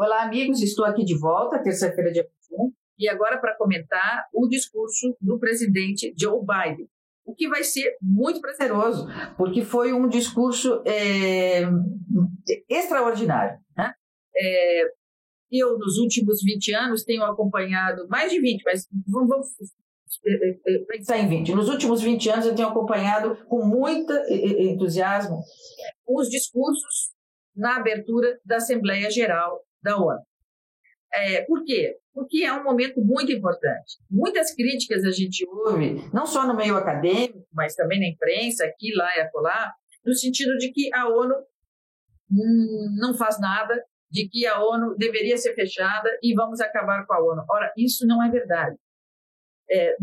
Olá, amigos, estou aqui de volta, terça-feira, dia 21, e agora para comentar o discurso do presidente Joe Biden, o que vai ser muito prazeroso, porque foi um discurso é, extraordinário. Né? É, eu, nos últimos 20 anos, tenho acompanhado, mais de 20, mas vamos, vamos é, é, pensar em 20. Nos últimos 20 anos, eu tenho acompanhado com muito entusiasmo os discursos na abertura da Assembleia Geral da ONU. É, por quê? Porque é um momento muito importante. Muitas críticas a gente ouve, não só no meio acadêmico, mas também na imprensa, aqui, lá e acolá, no sentido de que a ONU não faz nada, de que a ONU deveria ser fechada e vamos acabar com a ONU. Ora, isso não é verdade. É,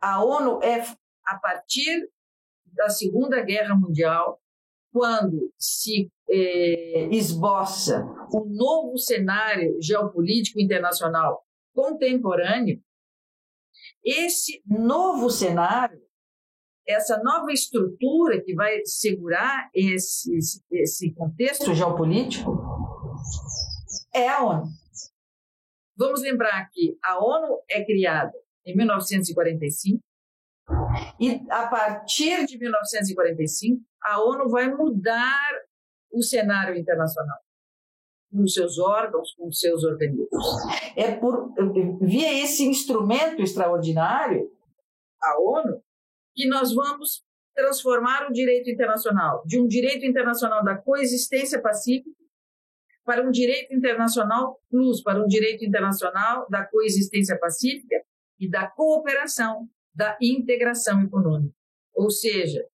a ONU é, a partir da Segunda Guerra Mundial, quando se eh, esboça um novo cenário geopolítico internacional contemporâneo, esse novo cenário, essa nova estrutura que vai segurar esse, esse contexto geopolítico, é a ONU. Vamos lembrar que a ONU é criada em 1945 e a partir de 1945 a ONU vai mudar o cenário internacional com seus órgãos, com seus organismos. É por via esse instrumento extraordinário, a ONU, que nós vamos transformar o direito internacional de um direito internacional da coexistência pacífica para um direito internacional plus, para um direito internacional da coexistência pacífica e da cooperação, da integração econômica. Ou seja,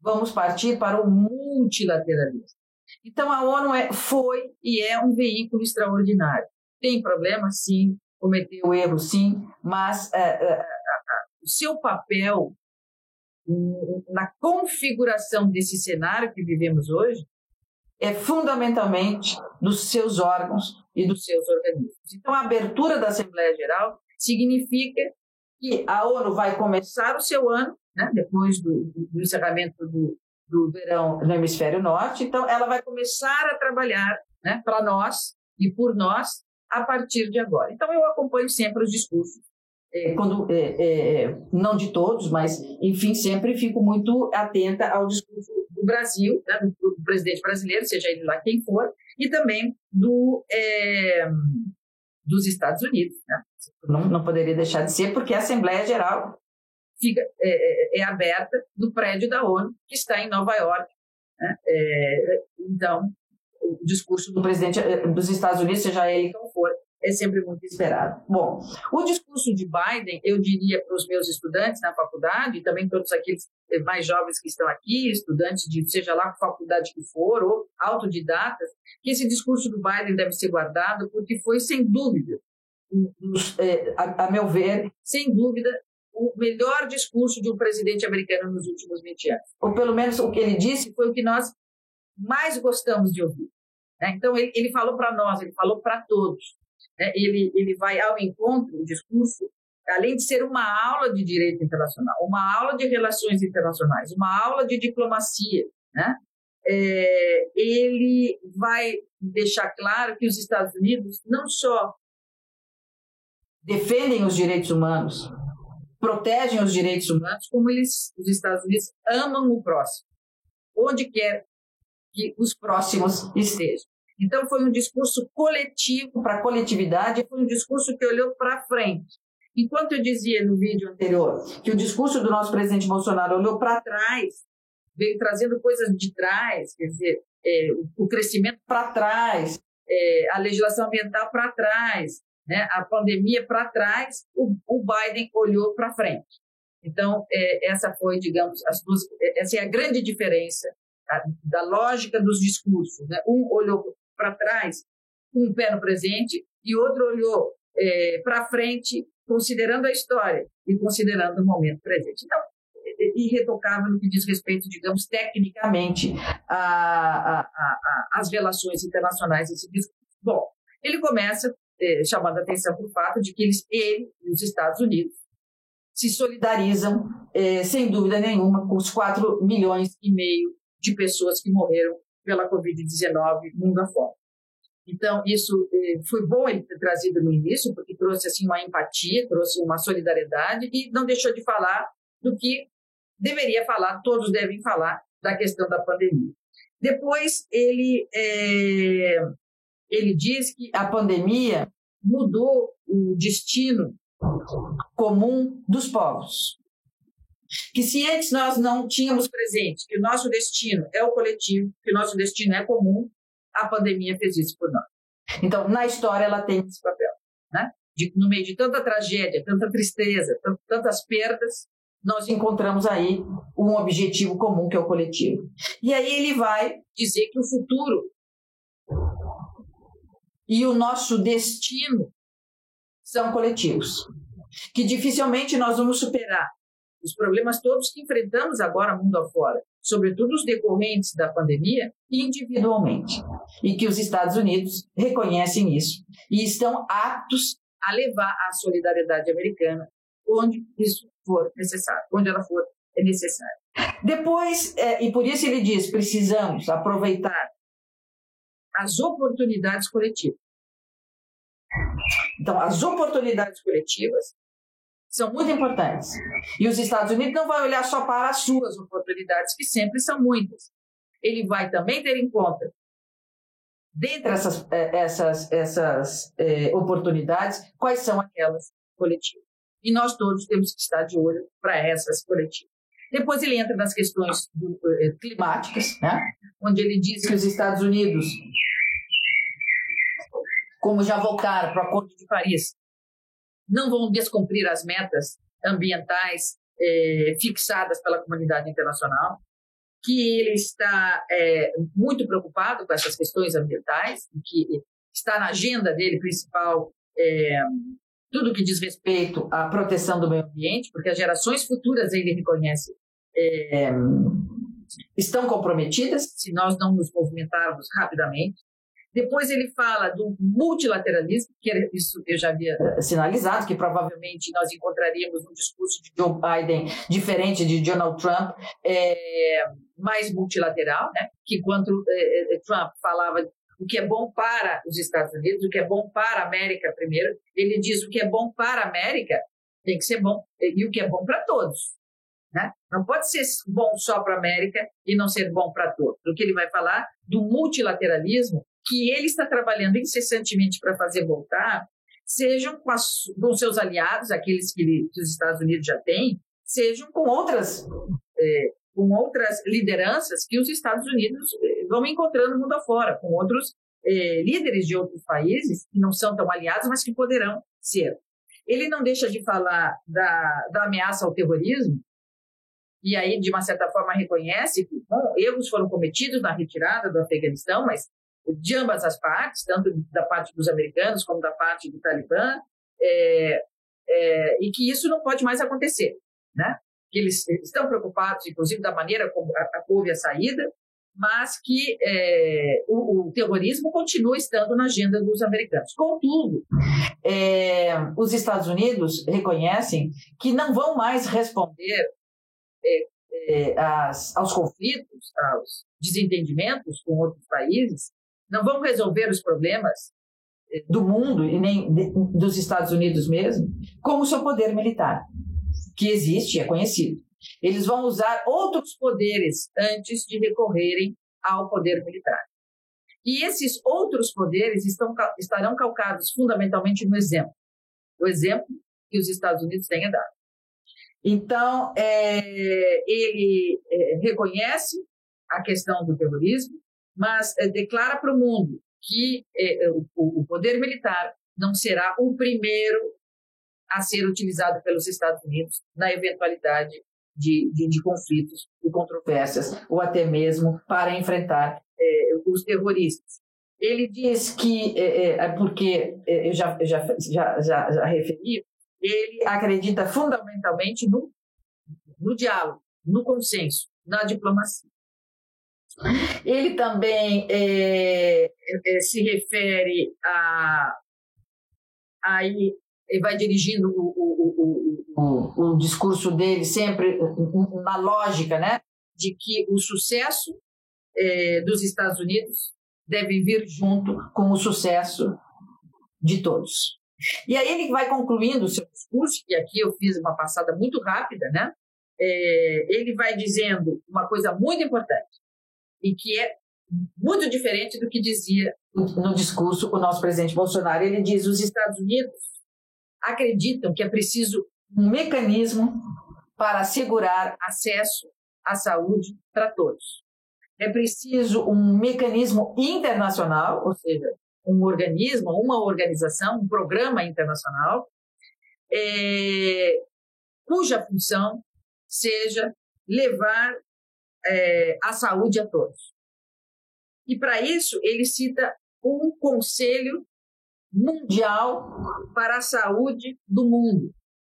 vamos partir para o multilateralismo. Então, a ONU é, foi e é um veículo extraordinário. Tem problema? Sim. Cometeu erro? Sim. Mas é, é, o seu papel na configuração desse cenário que vivemos hoje é fundamentalmente dos seus órgãos e dos seus organismos. Então, a abertura da Assembleia Geral significa que a ONU vai começar o seu ano, né, depois do, do encerramento do, do verão no hemisfério norte. Então, ela vai começar a trabalhar né, para nós e por nós a partir de agora. Então, eu acompanho sempre os discursos, é, quando, é, é, não de todos, mas, enfim, sempre fico muito atenta ao discurso do Brasil, né, do, do, presidente brasileiro, seja ele lá quem for, e também do, é, dos Estados Unidos. Né? Não, não poderia deixar de ser, porque a Assembleia Geral fica, é, é, é, aberta do prédio da ONU, que está em Nova York. Né? É, então, o discurso do presidente é, dos Estados Unidos, seja ele qual for, é sempre muito esperado. Bom, o discurso de Biden, eu diria para os meus estudantes na faculdade, e também todos aqueles mais jovens que estão aqui, estudantes de seja lá que faculdade que for, ou autodidatas, que esse discurso do Biden deve ser guardado, porque foi, sem dúvida, é, a meu ver, sem dúvida, o melhor discurso de um presidente americano nos últimos 20 anos. Ou pelo menos o que ele disse foi o que nós mais gostamos de ouvir. Né? Então, ele, ele falou para nós, ele falou para todos. Né? Ele, ele vai ao encontro, o discurso, além de ser uma aula de direito internacional, uma aula de relações internacionais, uma aula de diplomacia, né? É, ele vai deixar claro que os Estados Unidos não só defendem os direitos humanos, protegem os direitos humanos, como eles, os Estados Unidos, amam o próximo, onde quer que os próximos estejam. Então, foi um discurso coletivo para a coletividade, foi um discurso que olhou para frente. Enquanto eu dizia no vídeo anterior que o discurso do nosso presidente Bolsonaro olhou para trás, veio trazendo coisas de trás, quer dizer, é, o crescimento para trás, é, a legislação ambiental para trás, né, a pandemia para trás, o, o, Biden olhou para frente. Então, é, essa foi, digamos, as duas, é, essa é a grande diferença tá, da lógica dos discursos. Né? Um olhou para trás, com um pé no presente, e outro olhou é, para frente, considerando a história e considerando o momento presente. Então, é, é irretocável no que diz respeito, digamos, tecnicamente, às relações internacionais esse discurso. Bom, ele começa eh, chamando a atenção para o fato de que eles, ele e os Estados Unidos se solidarizam, eh, sem dúvida nenhuma, com os 4 milhões e meio de pessoas que morreram pela Covid-19 mundo afora. Então, isso eh, foi bom ele ter trazido no início, porque trouxe assim uma empatia, trouxe uma solidariedade e não deixou de falar do que deveria falar, todos devem falar da questão da pandemia. Depois, ele, é, ele diz que a pandemia mudou o destino comum dos povos. Que se antes nós não tínhamos presente que o nosso destino é o coletivo, que o nosso destino é comum, a pandemia fez isso por nós. Então, na história, ela tem esse papel. Né? De, no meio de tanta tragédia, tanta tristeza, tantas perdas, nós encontramos aí um objetivo comum, que é o coletivo. E aí ele vai dizer que o futuro e o nosso destino são coletivos, que dificilmente nós vamos superar os problemas todos que enfrentamos agora mundo afora, sobretudo os decorrentes da pandemia, individualmente. E que os Estados Unidos reconhecem isso e estão aptos a levar a solidariedade americana onde isso for necessário, onde ela for necessária. Depois, é, e por isso ele diz, precisamos aproveitar as oportunidades coletivas. Então, as oportunidades coletivas são muito importantes. E os Estados Unidos não vão olhar só para as suas oportunidades, que sempre são muitas. Ele vai também ter em conta, dentre essas, eh, essas, essas é, oportunidades, quais são aquelas coletivas. E nós todos temos que estar de olho para essas coletivas. Depois ele entra nas questões do, é, climáticas, né? onde ele diz que os Estados Unidos, como já voltaram para o Acordo de Paris, não vão descumprir as metas ambientais é, fixadas pela comunidade internacional, que ele está é, muito preocupado com essas questões ambientais, que está na agenda dele principal é, tudo que diz respeito à proteção do meio ambiente, porque as gerações futuras ele reconhece estão comprometidas se nós não nos movimentarmos rapidamente. Depois ele fala do multilateralismo, que isso eu já havia eh, sinalizado, que provavelmente nós encontraríamos um discurso de Joe Biden diferente de Donald Trump, é, mais multilateral, né? que quando é, Trump falava o que é bom para os Estados Unidos, o que é bom para a América primeiro, ele diz o que é bom para a América tem que ser bom, e o que é bom para todos. Né? Não pode ser bom só para a América e não ser bom para todos. O que ele vai falar do multilateralismo que ele está trabalhando incessantemente para fazer voltar, sejam com, as, com seus aliados, aqueles que, ele, que, os Estados Unidos já têm, sejam com outras, é, com outras lideranças que os Estados Unidos é, vão encontrando mundo afora, com outros é, líderes de outros países que não são tão aliados, mas que poderão ser. Ele não deixa de falar da, da ameaça ao terrorismo, e aí, de uma certa forma, reconhece que bom, erros foram cometidos na retirada do Afeganistão, mas de ambas as partes, tanto da parte dos americanos como da parte do Talibã, é, é, e que isso não pode mais acontecer, né? Que eles estão preocupados, inclusive, da maneira como houve a saída, mas que é, o, o, terrorismo continua estando na agenda dos americanos. Contudo, é, os Estados Unidos reconhecem que não vão mais responder é, é, as, aos conflitos, aos desentendimentos com outros países, não vão resolver os problemas eh, do mundo e nem dos Estados Unidos mesmo com o seu poder militar, que existe e é conhecido. Eles vão usar outros poderes antes de recorrerem ao poder militar. E esses outros poderes estão, estarão calcados fundamentalmente no exemplo. O exemplo que os Estados Unidos têm dado. Então, é, ele é, reconhece a questão do terrorismo, mas é, declara para o mundo que é, o, o poder militar não será o primeiro a ser utilizado pelos Estados Unidos na eventualidade de, de, de conflitos e controvérsias, ou até mesmo para enfrentar os terroristas. Ele diz que, é, porque eu já, já, já, já, já referi, ele acredita fundamentalmente no, no diálogo, no consenso, na diplomacia. Ele também é, é, se refere a. Aí ele vai dirigindo o, o, o, o, discurso dele sempre na lógica né, de que o sucesso é, dos Estados Unidos deve vir junto com o sucesso de todos. E aí ele vai concluindo o seu discurso, e aqui eu fiz uma passada muito rápida, né? É, ele vai dizendo uma coisa muito importante, e que é muito diferente do que dizia no discurso o nosso presidente Bolsonaro. Ele diz: os Estados Unidos acreditam que é preciso um mecanismo para assegurar acesso à saúde para todos. É preciso um mecanismo internacional, ou seja, um organismo, uma organização, um programa internacional, é, cuja função seja levar é, a saúde a todos. E para isso ele cita um Conselho Mundial para a Saúde do Mundo.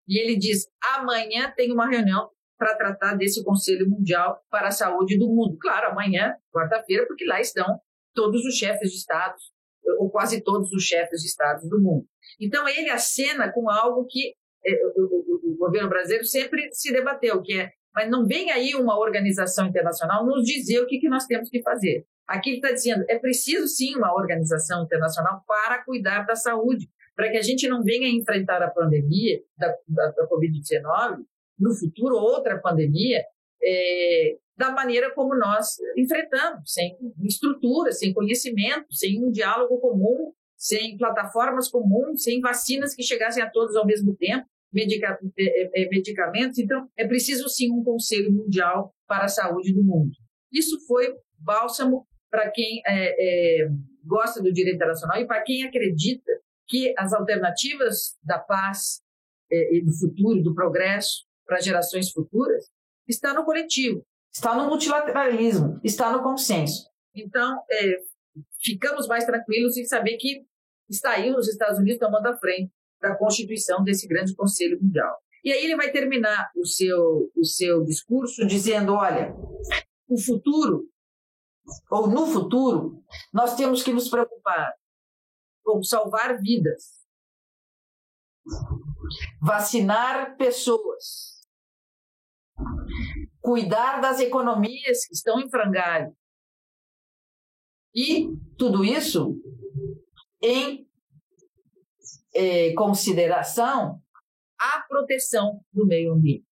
E ele diz: amanhã tem uma reunião para tratar desse Conselho Mundial para a Saúde do Mundo. Claro, amanhã, quarta-feira, porque lá estão todos os chefes de estados, ou quase todos os chefes de estados do mundo. Então, ele acena com algo que é, o, governo brasileiro sempre se debateu, que é, mas não vem aí uma organização internacional nos dizer o que, que nós temos que fazer. Aqui ele está dizendo, é preciso sim uma organização internacional para cuidar da saúde, para que a gente não venha enfrentar a pandemia da, da, da Covid-19, no futuro outra pandemia, é, da maneira como nós enfrentamos, sem estrutura, sem conhecimento, sem um diálogo comum, sem plataformas comuns, sem vacinas que chegassem a todos ao mesmo tempo, medica é, é, medicamentos. Então, é preciso sim um Conselho Mundial para a Saúde do Mundo. Isso foi bálsamo para quem é, é, gosta do direito internacional e para quem acredita que as alternativas da paz é, e do futuro, do progresso para gerações futuras, está no coletivo está no multilateralismo, está no consenso. Então, é, ficamos mais tranquilos em saber que está aí os Estados Unidos tomando a frente da constituição desse grande Conselho Mundial. E aí ele vai terminar o seu, o seu discurso dizendo: olha, o futuro, ou no futuro, nós temos que nos preocupar com salvar vidas, vacinar pessoas, cuidar das economias que estão em frangalho. E tudo isso em eh, consideração a proteção do meio ambiente.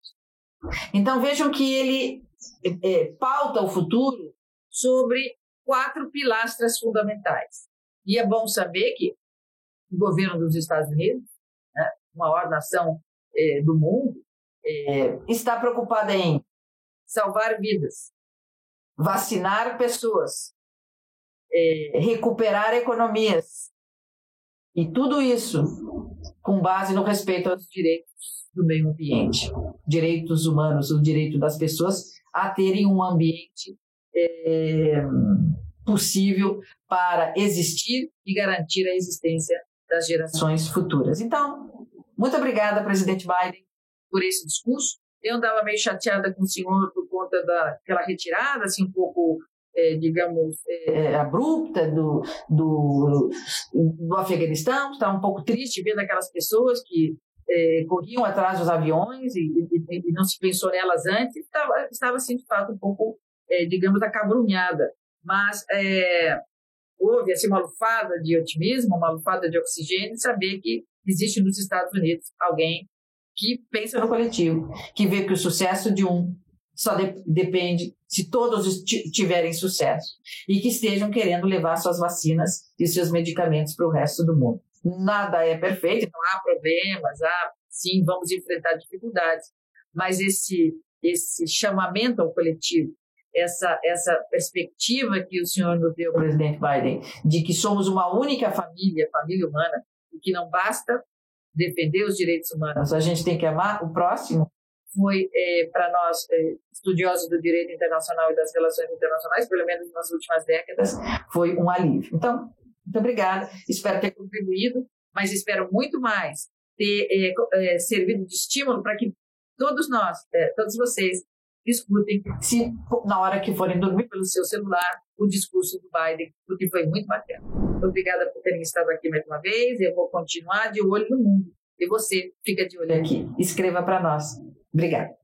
Então vejam que ele eh, pauta o futuro sobre quatro pilastras fundamentais. E é bom saber que o governo dos Estados Unidos, né, maior nação eh, do mundo, está preocupada em salvar vidas, vacinar pessoas, recuperar economias. E tudo isso com base no respeito aos direitos do meio ambiente, direitos humanos, o direito das pessoas a terem um ambiente é, possível para existir e garantir a existência das gerações futuras. Então, muito obrigada, presidente Biden, por esse discurso. Eu andava meio chateada com o senhor por conta daquela retirada, assim, um pouco, é, digamos, é, abrupta do, do, do Afeganistão. Estava um pouco triste vendo aquelas pessoas que é, corriam atrás dos aviões e, e, e, não se pensou nelas antes. Estava, estava assim, de fato, um pouco, é, digamos, acabrunhada. Mas é, houve assim, uma lufada de otimismo, uma lufada de oxigênio, saber que existe nos Estados Unidos alguém que pensa no coletivo, que vê que o sucesso de um só de, depende se todos tiverem sucesso e que estejam querendo levar suas vacinas e seus medicamentos para o resto do mundo. Nada é perfeito, não há problemas, há, sim, vamos enfrentar dificuldades, mas esse, esse chamamento ao coletivo, essa, essa perspectiva que o senhor nos deu, presidente Biden, de que somos uma única família, família humana, e que não basta defender os direitos humanos, a gente tem que amar o próximo, foi é, para nós, é, estudiosos do direito internacional e das relações internacionais, pelo menos nas últimas décadas, foi um alívio. Então, muito obrigada, espero ter contribuído, mas espero muito mais ter é, é servido de estímulo para que todos nós, é, todos vocês, escutem, se na hora que forem dormir pelo seu celular, o discurso do Biden, porque foi muito bacana. Obrigada por terem estado aqui mais uma vez. Eu vou continuar de olho no mundo. E você fica de olho aqui. Escreva para nós. Obrigada.